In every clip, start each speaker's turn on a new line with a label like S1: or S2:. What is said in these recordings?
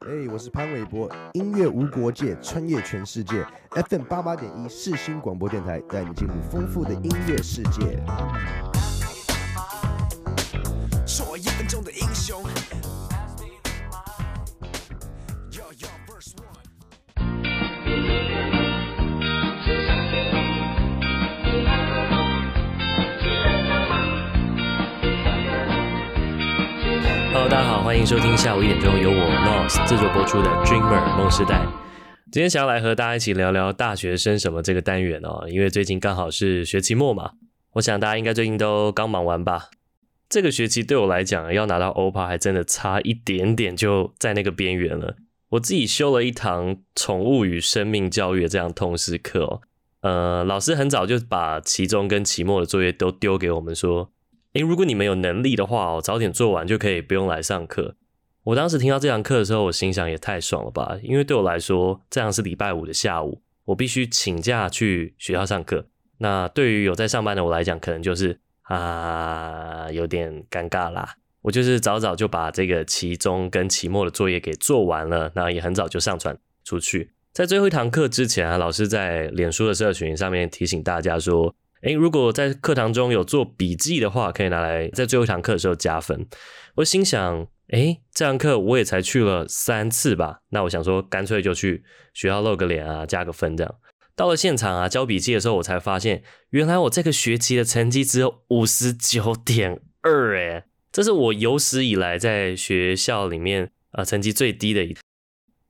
S1: 哎，我是潘玮柏，音乐无国界，穿越全世界。FM 八八点一世新广播电台，带你进入丰富的音乐世界。
S2: 欢迎收听下午一点钟由我 NOS 制作播出的 Dreamer 梦时代。今天想要来和大家一起聊聊大学生什么这个单元哦，因为最近刚好是学期末嘛，我想大家应该最近都刚忙完吧。这个学期对我来讲，要拿到 OPA 还真的差一点点，就在那个边缘了。我自己修了一堂宠物与生命教育的这样通识课哦，呃，老师很早就把期中跟期末的作业都丢给我们说。诶，如果你们有能力的话哦，早点做完就可以不用来上课。我当时听到这堂课的时候，我心想也太爽了吧！因为对我来说，这样是礼拜五的下午，我必须请假去学校上课。那对于有在上班的我来讲，可能就是啊，有点尴尬啦。我就是早早就把这个期中跟期末的作业给做完了，那也很早就上传出去。在最后一堂课之前啊，老师在脸书的社群上面提醒大家说。诶，如果在课堂中有做笔记的话，可以拿来在最后一堂课的时候加分。我心想，诶，这堂课我也才去了三次吧，那我想说，干脆就去学校露个脸啊，加个分这样。到了现场啊，交笔记的时候，我才发现，原来我这个学期的成绩只有五十九点二，诶，这是我有史以来在学校里面啊、成绩最低的一。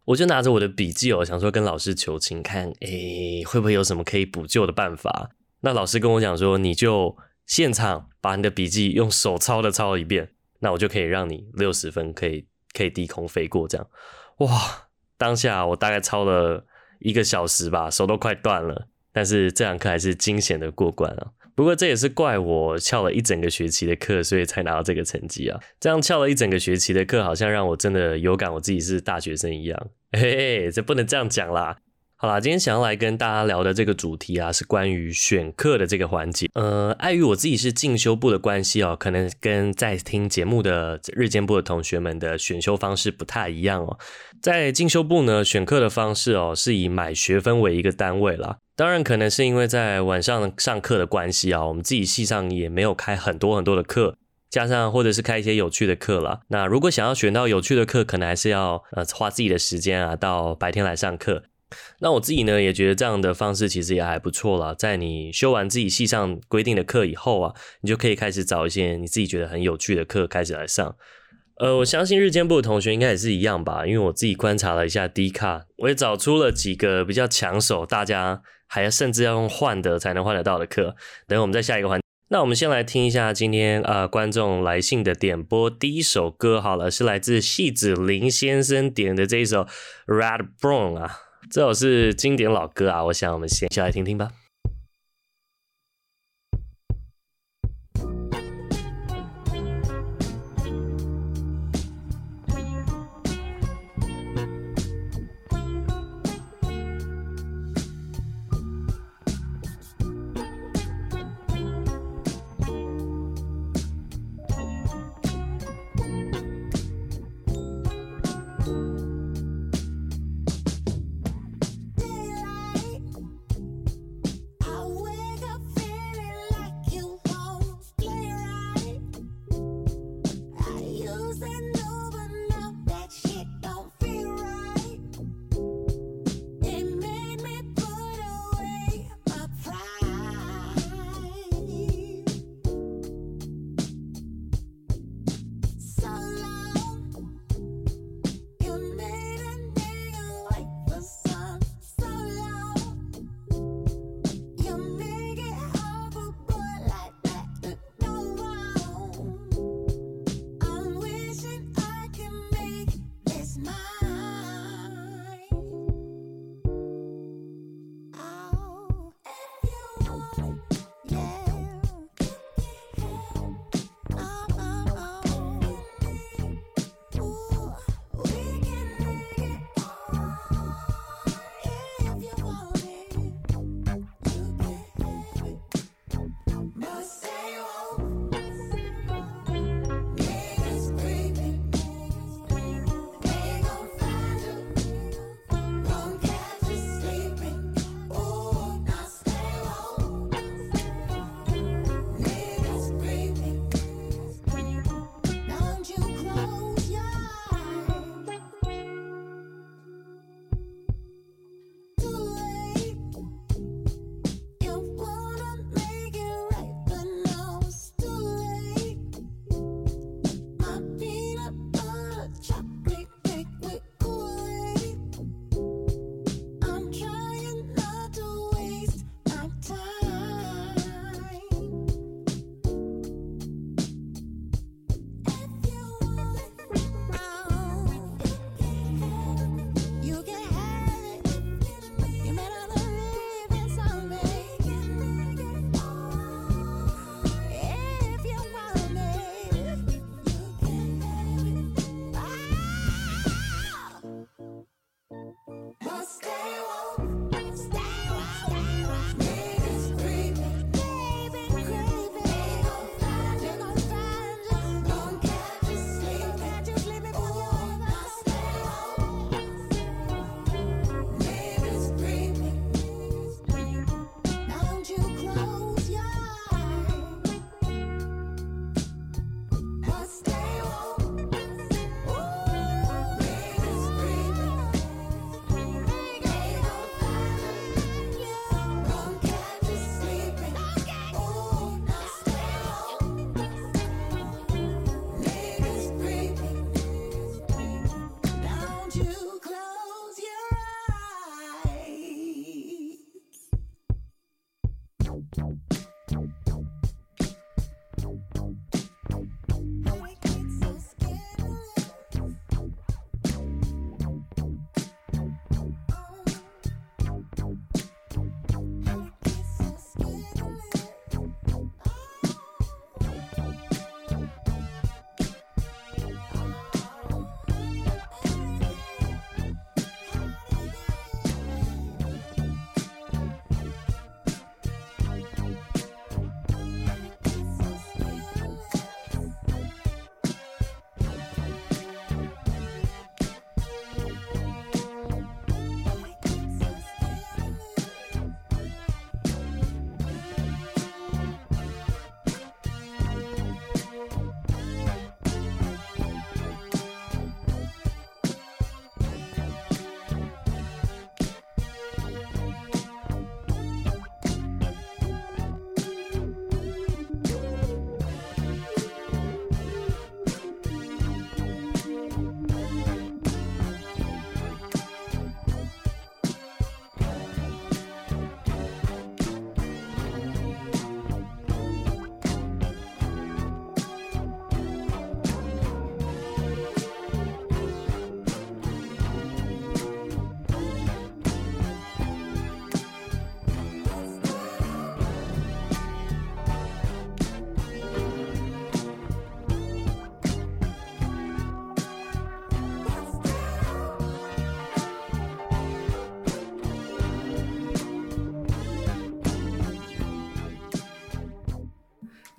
S2: 我就拿着我的笔记哦，想说跟老师求情，看诶会不会有什么可以补救的办法。那老师跟我讲说，你就现场把你的笔记用手抄的抄一遍，那我就可以让你六十分，可以可以低空飞过这样。哇，当下我大概抄了一个小时吧，手都快断了。但是这堂课还是惊险的过关啊。不过这也是怪我翘了一整个学期的课，所以才拿到这个成绩啊。这样翘了一整个学期的课，好像让我真的有感我自己是大学生一样。嘿嘿，这不能这样讲啦。好啦，今天想要来跟大家聊的这个主题啊，是关于选课的这个环节。呃，碍于我自己是进修部的关系哦，可能跟在听节目的日间部的同学们的选修方式不太一样哦。在进修部呢，选课的方式哦，是以买学分为一个单位啦。当然，可能是因为在晚上上课的关系啊，我们自己系上也没有开很多很多的课，加上或者是开一些有趣的课啦。那如果想要选到有趣的课，可能还是要呃花自己的时间啊，到白天来上课。那我自己呢，也觉得这样的方式其实也还不错啦。在你修完自己系上规定的课以后啊，你就可以开始找一些你自己觉得很有趣的课开始来上。呃，我相信日间部的同学应该也是一样吧，因为我自己观察了一下 D 卡，我也找出了几个比较抢手，大家还要甚至要用换的才能换得到的课。等我们再下一个环，那我们先来听一下今天呃观众来信的点播第一首歌好了，是来自戏子林先生点的这一首 Red Brown 啊。这首是经典老歌啊，我想我们先一起来听听吧。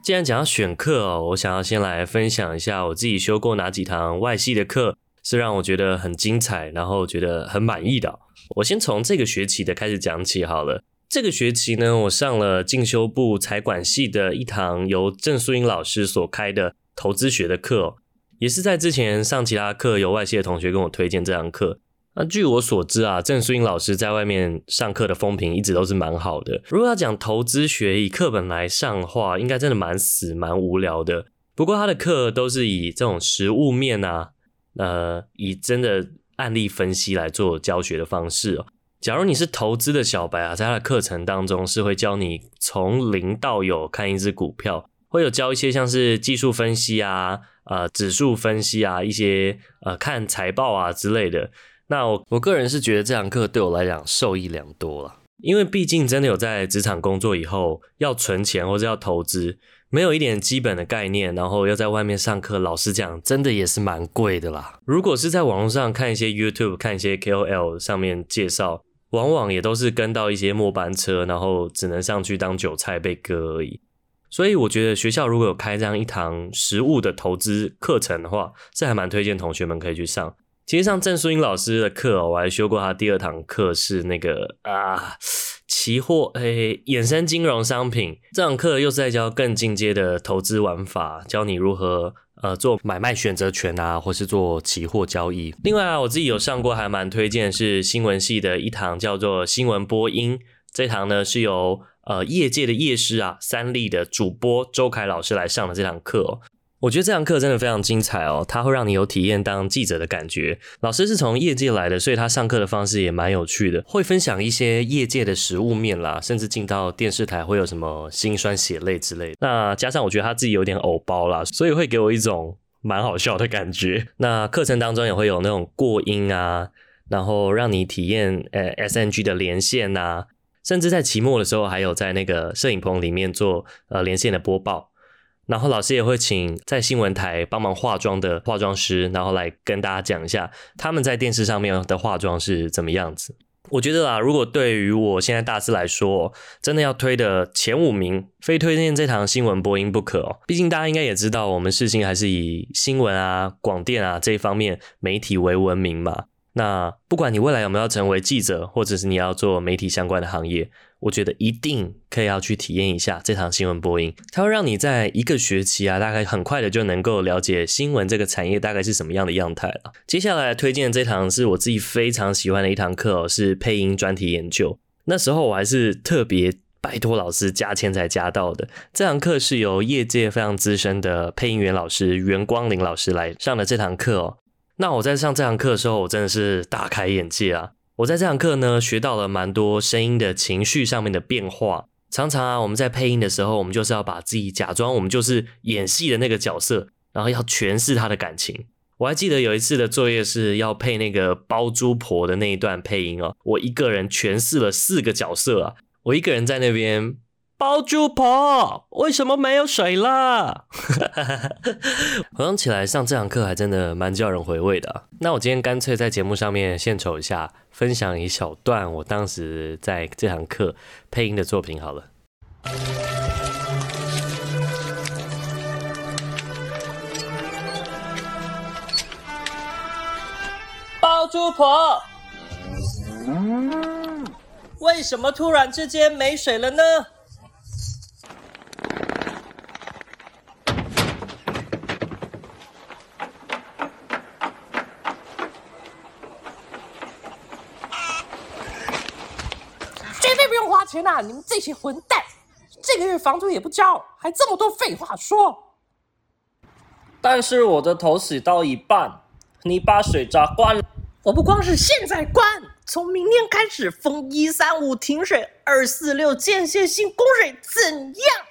S2: 既然讲到选课哦，我想要先来分享一下我自己修过哪几堂外系的课，是让我觉得很精彩，然后觉得很满意的。我先从这个学期的开始讲起好了。这个学期呢，我上了进修部财管系的一堂由郑素英老师所开的投资学的课，也是在之前上其他课有外系的同学跟我推荐这堂课。那据我所知啊，郑淑英老师在外面上课的风评一直都是蛮好的。如果要讲投资学以课本来上话，应该真的蛮死蛮无聊的。不过他的课都是以这种实物面啊，呃，以真的案例分析来做教学的方式哦。假如你是投资的小白啊，在他的课程当中是会教你从零到有看一只股票，会有教一些像是技术分析啊、呃指数分析啊、一些呃看财报啊之类的。那我我个人是觉得这堂课对我来讲受益良多了，因为毕竟真的有在职场工作以后要存钱或者要投资，没有一点基本的概念，然后要在外面上课，老实讲真的也是蛮贵的啦。如果是在网络上看一些 YouTube、看一些 KOL 上面介绍。往往也都是跟到一些末班车，然后只能上去当韭菜被割而已。所以我觉得学校如果有开这样一堂实物的投资课程的话，是还蛮推荐同学们可以去上。其实上郑淑英老师的课哦，我还修过他第二堂课，是那个啊期货诶衍生金融商品这堂课，又是在教更进阶的投资玩法，教你如何。呃，做买卖选择权啊，或是做期货交易。另外啊，我自己有上过，还蛮推荐是新闻系的一堂叫做新闻播音。这堂呢是由呃业界的业师啊，三立的主播周凯老师来上的这堂课。我觉得这堂课真的非常精彩哦，它会让你有体验当记者的感觉。老师是从业界来的，所以他上课的方式也蛮有趣的，会分享一些业界的实物面啦，甚至进到电视台会有什么辛酸血泪之类的。那加上我觉得他自己有点偶包啦，所以会给我一种蛮好笑的感觉。那课程当中也会有那种过音啊，然后让你体验呃 SNG 的连线呐、啊，甚至在期末的时候还有在那个摄影棚里面做呃连线的播报。然后老师也会请在新闻台帮忙化妆的化妆师，然后来跟大家讲一下他们在电视上面的化妆是怎么样子。我觉得啊，如果对于我现在大四来说，真的要推的前五名，非推荐这堂新闻播音不可哦。毕竟大家应该也知道，我们世新还是以新闻啊、广电啊这一方面媒体为闻名嘛。那不管你未来有没有要成为记者，或者是你要做媒体相关的行业，我觉得一定可以要去体验一下这堂新闻播音，它会让你在一个学期啊，大概很快的就能够了解新闻这个产业大概是什么样的样态了。接下来推荐的这堂是我自己非常喜欢的一堂课哦，是配音专题研究。那时候我还是特别拜托老师加钱才加到的。这堂课是由业界非常资深的配音员老师袁光林老师来上的这堂课哦。那我在上这堂课的时候，我真的是大开眼界啊！我在这堂课呢，学到了蛮多声音的情绪上面的变化。常常啊，我们在配音的时候，我们就是要把自己假装我们就是演戏的那个角色，然后要诠释他的感情。我还记得有一次的作业是要配那个包租婆的那一段配音哦，我一个人诠释了四个角色啊，我一个人在那边。包租婆，为什么没有水了？回想起来，上这堂课还真的蛮叫人回味的啊。那我今天干脆在节目上面献丑一下，分享一小段我当时在这堂课配音的作品好了。包租婆，为什么突然之间没水了呢？
S3: 天哪！你们这些混蛋，这个月房租也不交，还这么多废话说。
S4: 但是我的头洗到一半，你把水闸关了。
S3: 我不光是现在关，从明天开始封一三五停水，二四六间歇性供水，怎样？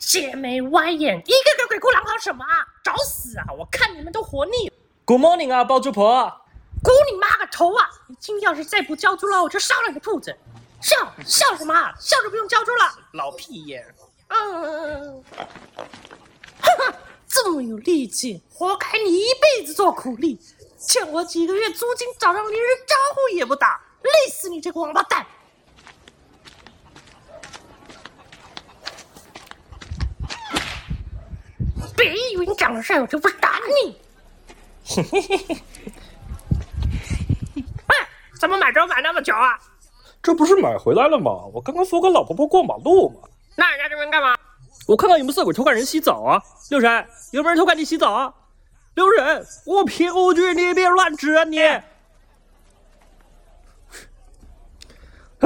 S3: 邪眉歪眼，一个个鬼哭狼嚎什么啊？找死啊！我看你们都活腻了。
S4: Good morning 啊，包租婆。
S3: 鼓你妈个头啊！你今天要是再不交租了，我就烧了你的铺子。笑笑什么？笑着不用交租了，
S4: 老屁眼。
S3: 嗯，哈哈，这么有力气，活该你一辈子做苦力，欠我几个月租金，早上连声招呼也不打，累死你这个王八蛋！别以为你长得帅，我就不打你。嘿嘿嘿嘿。喂，怎么买车买那么久啊？
S4: 这不是买回来了吗？我刚刚扶个老婆婆过马路嘛。
S3: 那人家这边干嘛？
S4: 我看到有没有色鬼偷看人洗澡啊？六神，有没有人偷看你洗澡啊？六神，我凭无据，你别乱指啊你！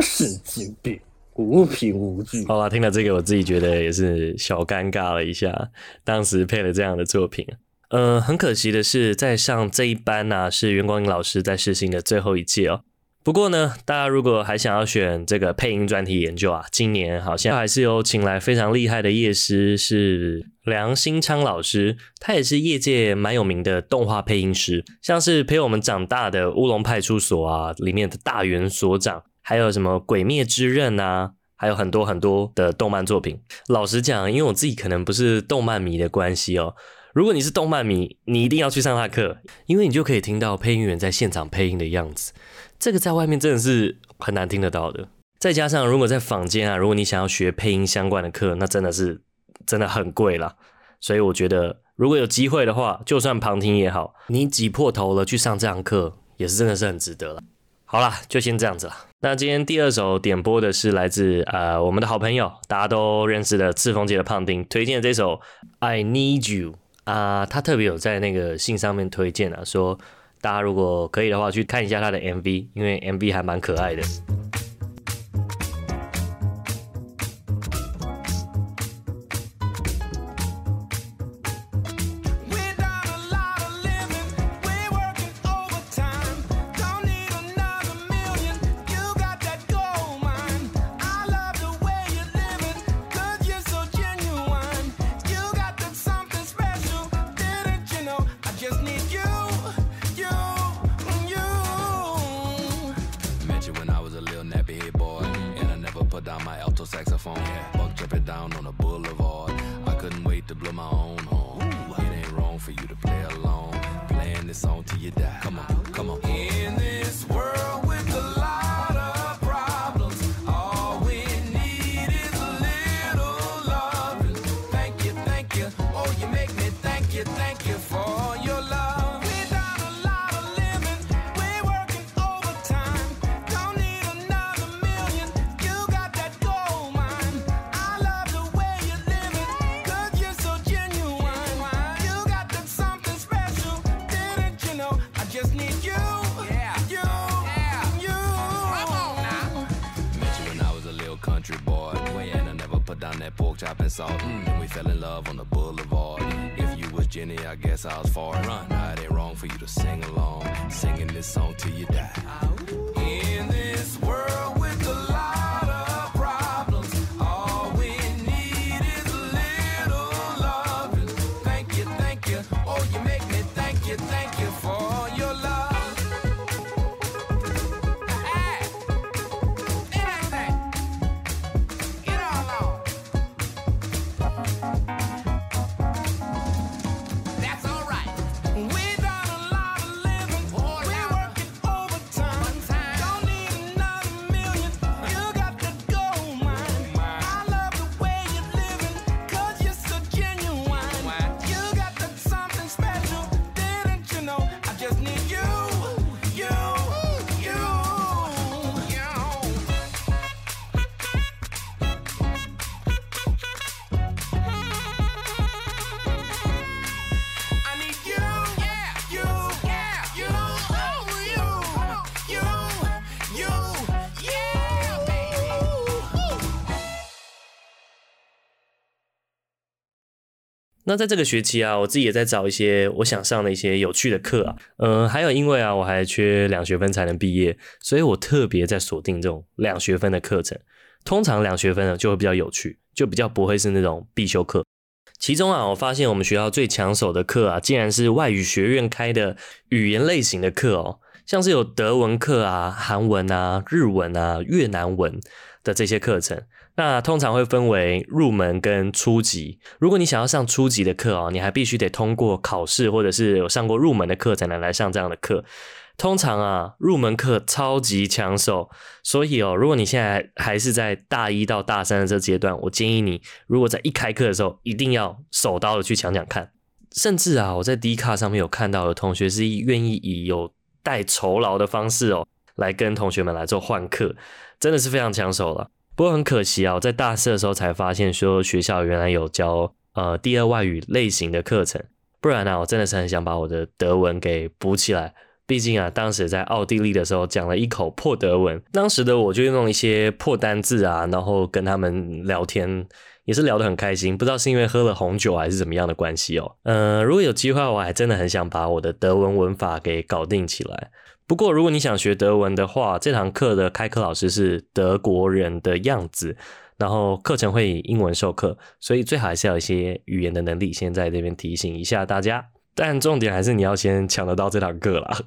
S4: 神经病，无凭无据。
S2: 好了，听了这个，我自己觉得也是小尴尬了一下。当时配了这样的作品，嗯、呃，很可惜的是，在上这一班呢、啊，是袁光英老师在世新的最后一届哦。不过呢，大家如果还想要选这个配音专题研究啊，今年好像还是有请来非常厉害的业师，是梁新昌老师，他也是业界蛮有名的动画配音师，像是陪我们长大的《乌龙派出所》啊里面的大元所长，还有什么《鬼灭之刃》啊，还有很多很多的动漫作品。老实讲，因为我自己可能不是动漫迷的关系哦，如果你是动漫迷，你一定要去上他课，因为你就可以听到配音员在现场配音的样子。这个在外面真的是很难听得到的，再加上如果在坊间啊，如果你想要学配音相关的课，那真的是真的很贵啦。所以我觉得如果有机会的话，就算旁听也好，你挤破头了去上这堂课，也是真的是很值得了。好啦，就先这样子了。那今天第二首点播的是来自呃我们的好朋友，大家都认识的赤峰街的胖丁推荐的这首《I Need You》啊、呃，他特别有在那个信上面推荐啊，说。大家如果可以的话，去看一下他的 MV，因为 MV 还蛮可爱的。
S5: salt. Mm. And we fell in love on the boulevard. If you was Jenny, I guess I was far. Run. Now it ain't wrong for you to sing along. Singing this song till you die.
S2: 那在这个学期啊，我自己也在找一些我想上的一些有趣的课啊，嗯，还有因为啊，我还缺两学分才能毕业，所以我特别在锁定这种两学分的课程。通常两学分呢就会比较有趣，就比较不会是那种必修课。其中啊，我发现我们学校最抢手的课啊，竟然是外语学院开的语言类型的课哦，像是有德文课啊、韩文啊、日文啊、越南文的这些课程。那通常会分为入门跟初级。如果你想要上初级的课哦，你还必须得通过考试，或者是有上过入门的课才能来上这样的课。通常啊，入门课超级抢手，所以哦，如果你现在还是在大一到大三的这阶段，我建议你，如果在一开课的时候，一定要手刀的去抢抢看。甚至啊，我在 D 卡上面有看到有同学是愿意以有带酬劳的方式哦，来跟同学们来做换课，真的是非常抢手了。不过很可惜啊，我在大四的时候才发现说学校原来有教呃第二外语类型的课程，不然呢，我真的是很想把我的德文给补起来。毕竟啊，当时在奥地利的时候讲了一口破德文，当时的我就用一些破单字啊，然后跟他们聊天，也是聊得很开心。不知道是因为喝了红酒还是怎么样的关系哦。呃，如果有机会，我还真的很想把我的德文文法给搞定起来。不过，如果你想学德文的话，这堂课的开课老师是德国人的样子，然后课程会以英文授课，所以最好还是要有一些语言的能力。先在这边提醒一下大家。但重点还是你要先抢得到这堂课啦。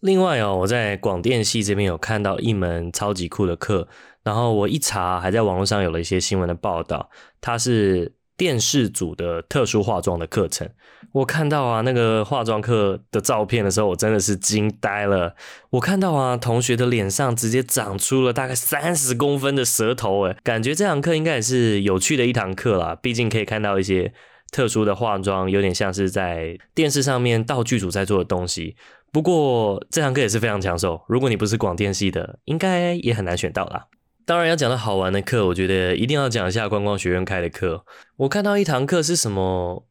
S2: 另外哦，我在广电系这边有看到一门超级酷的课，然后我一查，还在网络上有了一些新闻的报道，它是电视组的特殊化妆的课程。我看到啊，那个化妆课的照片的时候，我真的是惊呆了。我看到啊，同学的脸上直接长出了大概三十公分的舌头，诶，感觉这堂课应该也是有趣的一堂课啦。毕竟可以看到一些。特殊的化妆有点像是在电视上面道具组在做的东西，不过这堂课也是非常抢手。如果你不是广电系的，应该也很难选到啦。当然要讲到好玩的课，我觉得一定要讲一下观光学院开的课。我看到一堂课是什么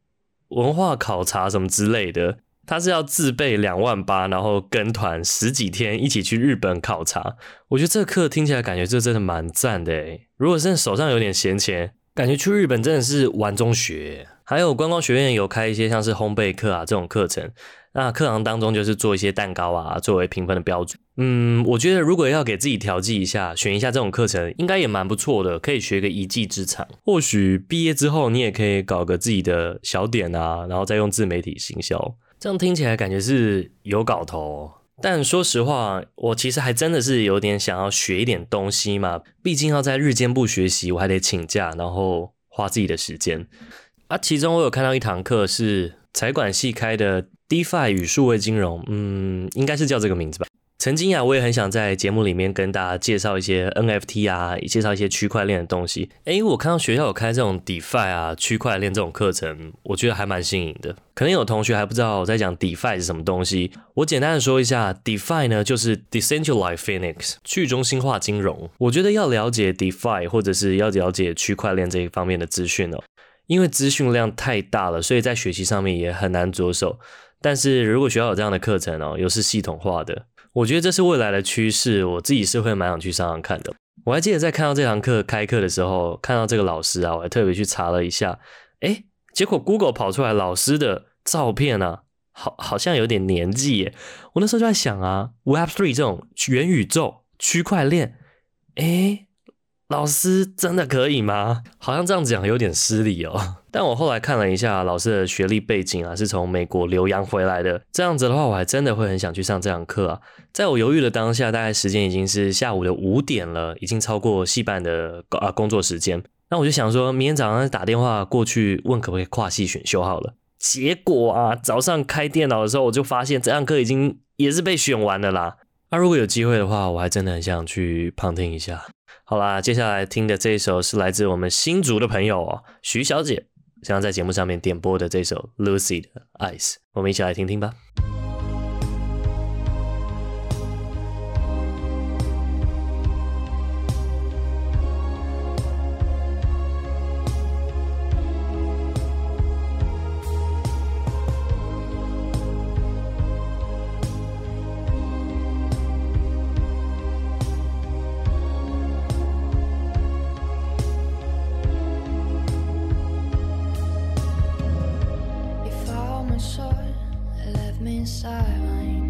S2: 文化考察什么之类的，他是要自备两万八，然后跟团十几天一起去日本考察。我觉得这课听起来感觉这真的蛮赞的诶。如果是手上有点闲钱，感觉去日本真的是玩中学。还有观光学院有开一些像是烘焙课啊这种课程，那课堂当中就是做一些蛋糕啊作为评分的标准。嗯，我觉得如果要给自己调剂一下，选一下这种课程，应该也蛮不错的，可以学个一技之长。或许毕业之后你也可以搞个自己的小点啊，然后再用自媒体行销，这样听起来感觉是有搞头。但说实话，我其实还真的是有点想要学一点东西嘛，毕竟要在日间部学习，我还得请假，然后花自己的时间。啊，其中我有看到一堂课是财管系开的 DeFi 与数位金融，嗯，应该是叫这个名字吧。曾经啊，我也很想在节目里面跟大家介绍一些 NFT 啊，介绍一些区块链的东西。诶，我看到学校有开这种 DeFi 啊，区块链这种课程，我觉得还蛮新颖的。可能有同学还不知道我在讲 DeFi 是什么东西，我简单的说一下，DeFi 呢就是 Decentralized Finance，去中心化金融。我觉得要了解 DeFi 或者是要了解区块链这一方面的资讯哦。因为资讯量太大了，所以在学习上面也很难着手。但是如果学校有这样的课程哦，又是系统化的，我觉得这是未来的趋势。我自己是会蛮想去上上看的。我还记得在看到这堂课开课的时候，看到这个老师啊，我还特别去查了一下，诶，结果 Google 跑出来老师的照片啊，好好像有点年纪耶。我那时候就在想啊，Web3 这种元宇宙、区块链，诶。老师真的可以吗？好像这样讲有点失礼哦。但我后来看了一下老师的学历背景啊，是从美国留洋回来的。这样子的话，我还真的会很想去上这堂课啊。在我犹豫的当下，大概时间已经是下午的五点了，已经超过系办的啊工作时间。那我就想说，明天早上打电话过去问可不可以跨系选修好了。结果啊，早上开电脑的时候，我就发现这堂课已经也是被选完了啦。那如果有机会的话，我还真的很想去旁听一下。好啦，接下来听的这一首是来自我们新竹的朋友哦，徐小姐想要在节目上面点播的这首 Lucy 的 Ice 我们一起来听听吧。
S6: sore, left me inside.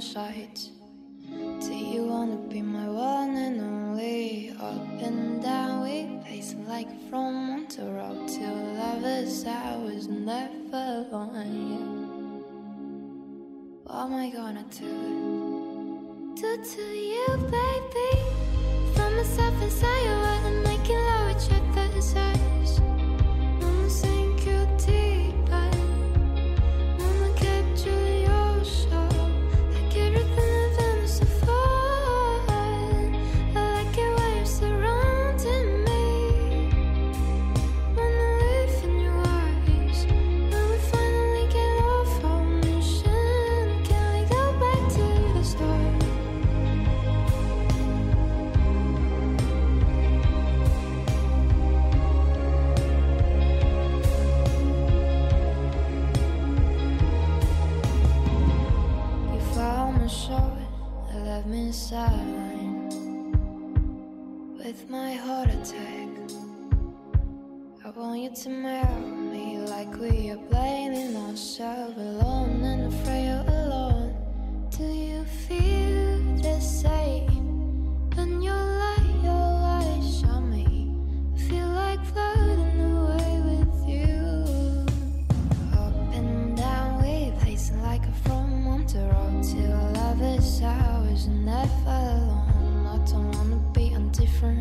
S6: Different. Do you wanna be my one and only? Up and down, we pacing like from one to lovers. Was never alone. Yeah. What am I gonna do? Do to you, baby? Find myself inside world and making love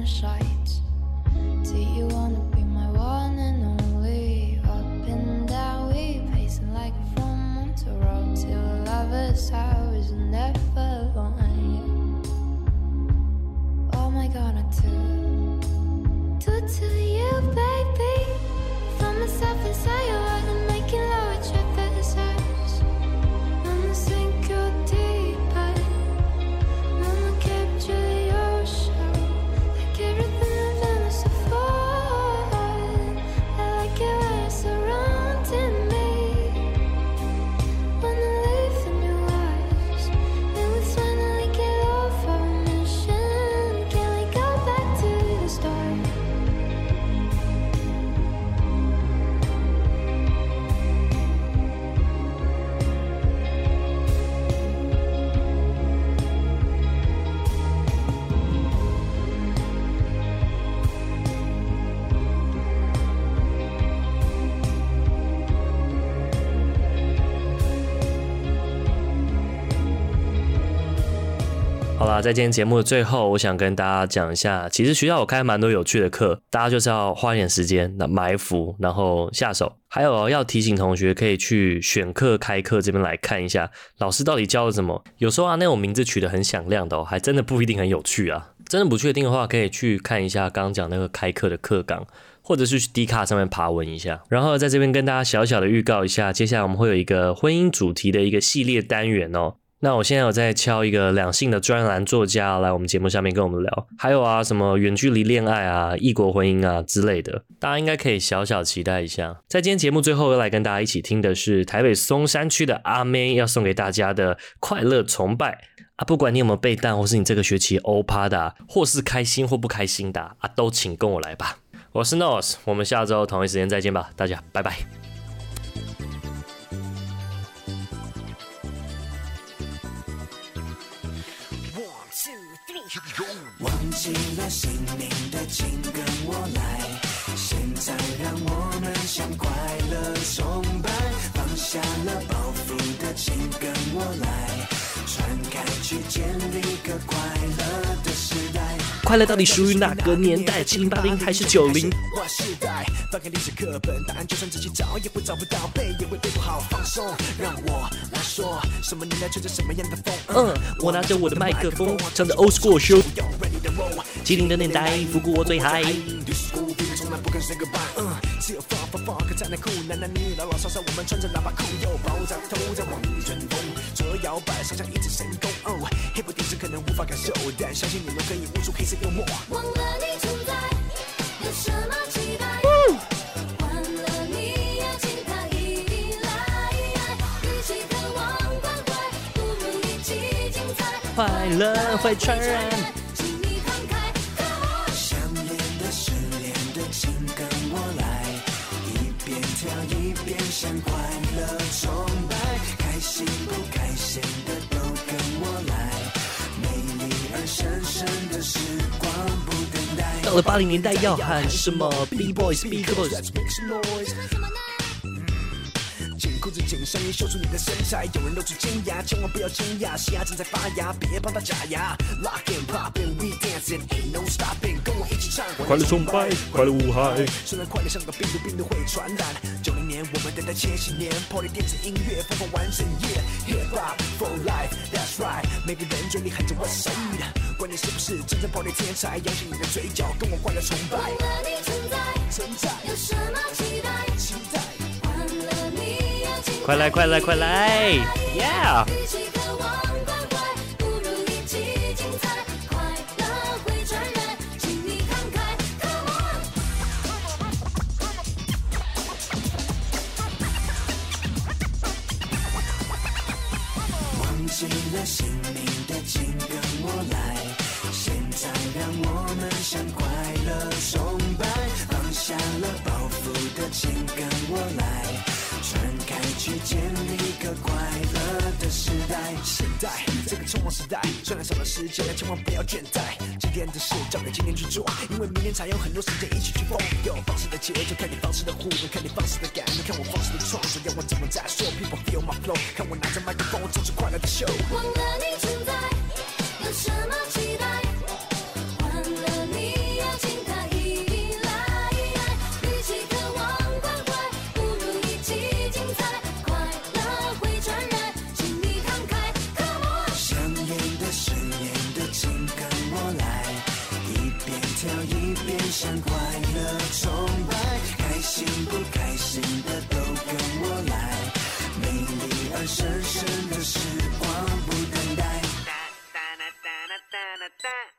S2: sai 在今天节目的最后，我想跟大家讲一下，其实学校有开蛮多有趣的课，大家就是要花点时间，那埋伏，然后下手。还有要提醒同学，可以去选课开课这边来看一下，老师到底教了什么。有时候啊，那种名字取得很响亮的哦，还真的不一定很有趣啊。真的不确定的话，可以去看一下刚刚讲那个开课的课纲，或者是去 D 卡上面爬文一下。然后在这边跟大家小小的预告一下，接下来我们会有一个婚姻主题的一个系列单元哦。那我现在有在敲一个两性的专栏作家来我们节目下面跟我们聊，还有啊什么远距离恋爱啊、异国婚姻啊之类的，大家应该可以小小期待一下。在今天节目最后要来跟大家一起听的是台北松山区的阿妹要送给大家的快乐崇拜啊，不管你有没有被蛋，或是你这个学期欧趴的，或是开心或不开心的啊，都请跟我来吧。我是 Nose，我们下周同一时间再见吧，大家拜拜。
S7: 了心灵的，请跟我来。现在让我们向快乐崇拜。放下了包袱的，请跟我来。传开去，建立个快乐的时代。
S2: 快乐到底属于哪个年代？七零八零还是九零？
S7: 划时代，翻开历史课本，答案就算自己找也会找不到，背也会背不好。放松，让我来说，什么年代吹着什么样的风？
S2: 嗯，我拿着我的麦克风，唱着 Old School Show。七零的年代，复古我最嗨。
S7: 历史孤僻，从来不肯 say goodbye。嗯，只有 fuck fuck fuck 才能酷，男男女女老老少少，我们穿着喇叭裤，又爆炸头在望春风，左右摇摆，上下一直神功。哦，黑白电视可能无法感受，但相信你们可以悟出黑色幽默。
S6: 忘了你存在，有什么期待？换了你，邀请他一来，一起渴望关怀，不如一起精彩。
S2: 快乐会传染。
S7: 恋的、失恋的，请跟我来，一边跳一边向快乐崇拜，开心不开心的都跟我来，美丽而神圣的时光不等待。
S2: 到了八零年代要喊什么？B boys B girls。
S7: 裤子紧秀出你的身材。有人露出尖牙，千万不要惊讶，嘻哈正在发芽，别帮他假牙。Lock and pop and we dancing, ain't no stopping，跟我一起唱。
S2: 快乐崇拜，快乐无害。
S7: 虽然快乐像个病毒，病毒会传染。九零年，我们等待千禧年，Party 电子音乐，疯狂完整夜。Hip hop for life, that's right。每个人嘴里喊着 What's up，管你是不是真正 Party 天才，扬起你的嘴角，跟我快乐崇拜。
S8: 忘了你存在，
S7: 存在，
S8: 有什么？期待。
S2: 快来快来快来，Yeah！
S8: 请你慷慨，Come on！
S7: 忘记了姓名的，请跟我来。现在让我们向快乐崇拜，放下了包袱的，请跟代，虽然少了时间，千万不要倦怠。今天的事交给今天去做，因为明天才有很多时间一起去疯。有放肆的节奏，看你放肆的互动，看你放肆的感动，看我放肆的创作，要我怎么再说？People feel my flow，看我拿着麦克风，做出快乐的秀。
S8: 忘了你存在，有什么期待？
S7: 剩的时光不等待。哒哒哒哒哒。